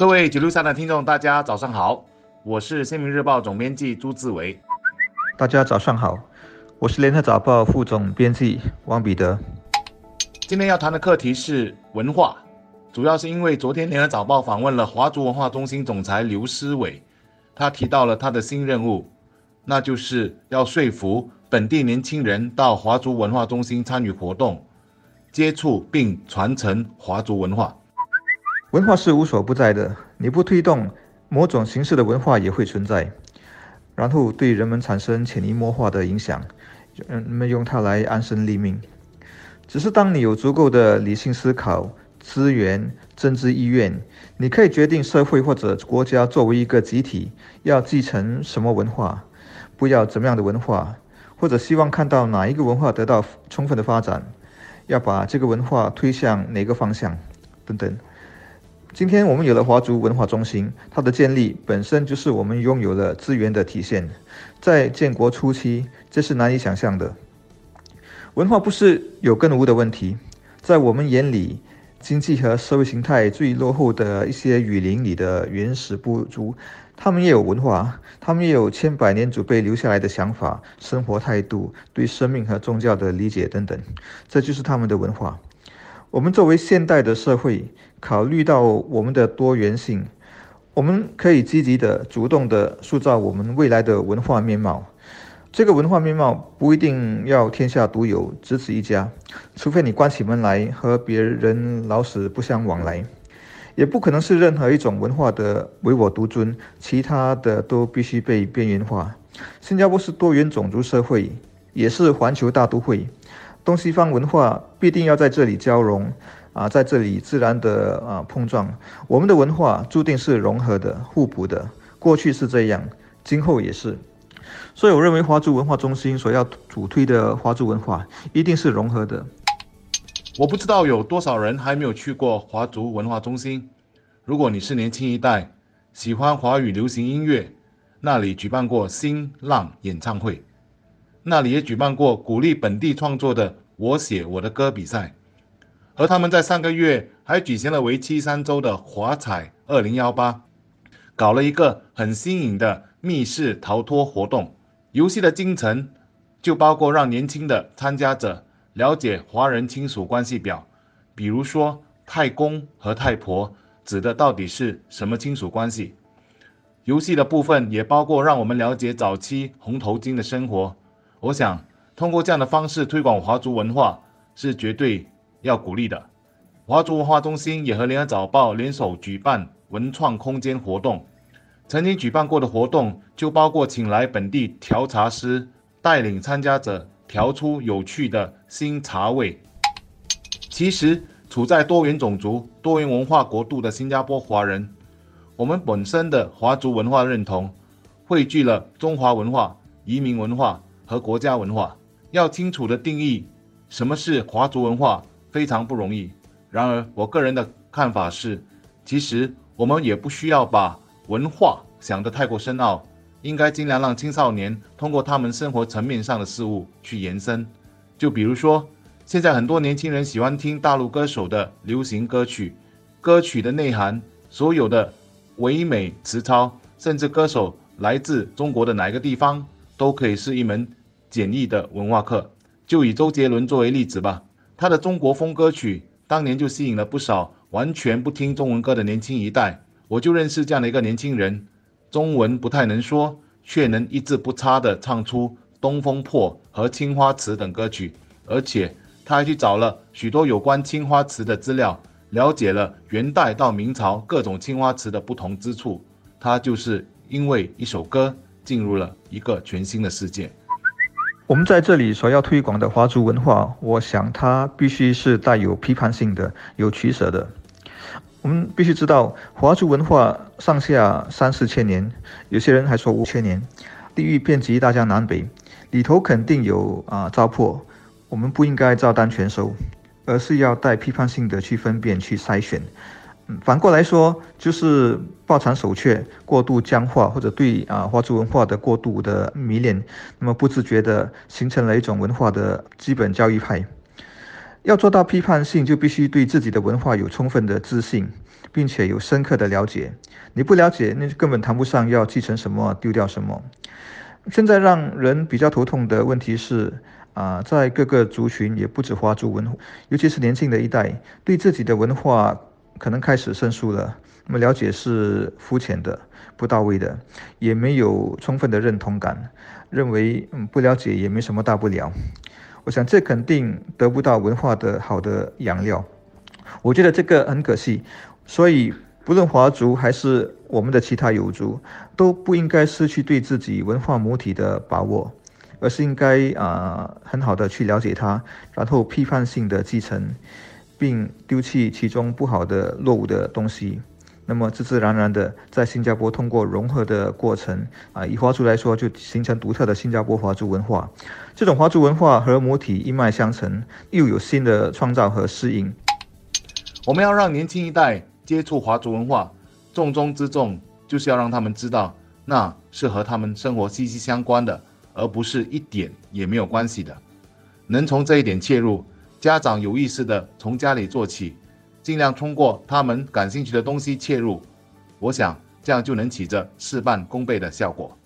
各位九六三的听众，大家早上好，我是《新民日报》总编辑朱志伟。大家早上好，我是《联合早报》副总编辑汪彼得。今天要谈的课题是文化，主要是因为昨天《联合早报》访问了华族文化中心总裁刘思伟，他提到了他的新任务，那就是要说服本地年轻人到华族文化中心参与活动，接触并传承华族文化。文化是无所不在的，你不推动，某种形式的文化也会存在，然后对人们产生潜移默化的影响，人们用它来安身立命。只是当你有足够的理性思考、资源、政治意愿，你可以决定社会或者国家作为一个集体要继承什么文化，不要怎么样的文化，或者希望看到哪一个文化得到充分的发展，要把这个文化推向哪个方向，等等。今天我们有了华族文化中心，它的建立本身就是我们拥有了资源的体现。在建国初期，这是难以想象的。文化不是有跟无的问题，在我们眼里，经济和社会形态最落后的一些雨林里的原始部族，他们也有文化，他们也有千百年祖辈留下来的想法、生活态度、对生命和宗教的理解等等，这就是他们的文化。我们作为现代的社会，考虑到我们的多元性，我们可以积极的、主动的塑造我们未来的文化面貌。这个文化面貌不一定要天下独有、只此一家，除非你关起门来和别人老死不相往来，也不可能是任何一种文化的唯我独尊，其他的都必须被边缘化。新加坡是多元种族社会，也是环球大都会。东西方文化必定要在这里交融，啊，在这里自然的啊碰撞。我们的文化注定是融合的、互补的，过去是这样，今后也是。所以，我认为华族文化中心所要主推的华族文化一定是融合的。我不知道有多少人还没有去过华族文化中心。如果你是年轻一代，喜欢华语流行音乐，那里举办过新浪演唱会。那里也举办过鼓励本地创作的“我写我的歌”比赛，而他们在上个月还举行了为期三周的华彩二零幺八，搞了一个很新颖的密室逃脱活动。游戏的精神就包括让年轻的参加者了解华人亲属关系表，比如说太公和太婆指的到底是什么亲属关系。游戏的部分也包括让我们了解早期红头巾的生活。我想通过这样的方式推广华族文化是绝对要鼓励的。华族文化中心也和联合早报联手举办文创空间活动，曾经举办过的活动就包括请来本地调茶师带领参加者调出有趣的新茶味。其实处在多元种族、多元文化国度的新加坡华人，我们本身的华族文化认同汇聚了中华文化、移民文化。和国家文化要清楚的定义什么是华族文化非常不容易。然而，我个人的看法是，其实我们也不需要把文化想得太过深奥，应该尽量让青少年通过他们生活层面上的事物去延伸。就比如说，现在很多年轻人喜欢听大陆歌手的流行歌曲，歌曲的内涵、所有的唯美词操，甚至歌手来自中国的哪一个地方，都可以是一门。简易的文化课，就以周杰伦作为例子吧。他的中国风歌曲当年就吸引了不少完全不听中文歌的年轻一代。我就认识这样的一个年轻人，中文不太能说，却能一字不差地唱出《东风破》和《青花瓷》等歌曲，而且他还去找了许多有关青花瓷的资料，了解了元代到明朝各种青花瓷的不同之处。他就是因为一首歌进入了一个全新的世界。我们在这里所要推广的华族文化，我想它必须是带有批判性的、有取舍的。我们必须知道，华族文化上下三四千年，有些人还说五千年，地域遍及大江南北，里头肯定有啊糟粕。我们不应该照单全收，而是要带批判性的去分辨、去筛选。嗯反过来说，就是抱残守缺、过度僵化，或者对啊华族文化的过度的迷恋，那么不自觉的形成了一种文化的基本教育派。要做到批判性，就必须对自己的文化有充分的自信，并且有深刻的了解。你不了解，那根本谈不上要继承什么，丢掉什么。现在让人比较头痛的问题是，啊，在各个族群，也不止华族文，尤其是年轻的一代，对自己的文化可能开始生疏了。那么了解是肤浅的、不到位的，也没有充分的认同感，认为嗯不了解也没什么大不了。我想这肯定得不到文化的好的养料，我觉得这个很可惜。所以不论华族还是我们的其他友族，都不应该失去对自己文化母体的把握，而是应该啊很好的去了解它，然后批判性的继承，并丢弃其中不好的落伍的东西。那么自自然然的，在新加坡通过融合的过程啊，以华族来说，就形成独特的新加坡华族文化。这种华族文化和母体一脉相承，又有新的创造和适应。我们要让年轻一代接触华族文化，重中之重就是要让他们知道，那是和他们生活息息相关的，而不是一点也没有关系的。能从这一点切入，家长有意识的从家里做起。尽量通过他们感兴趣的东西切入，我想这样就能起着事半功倍的效果。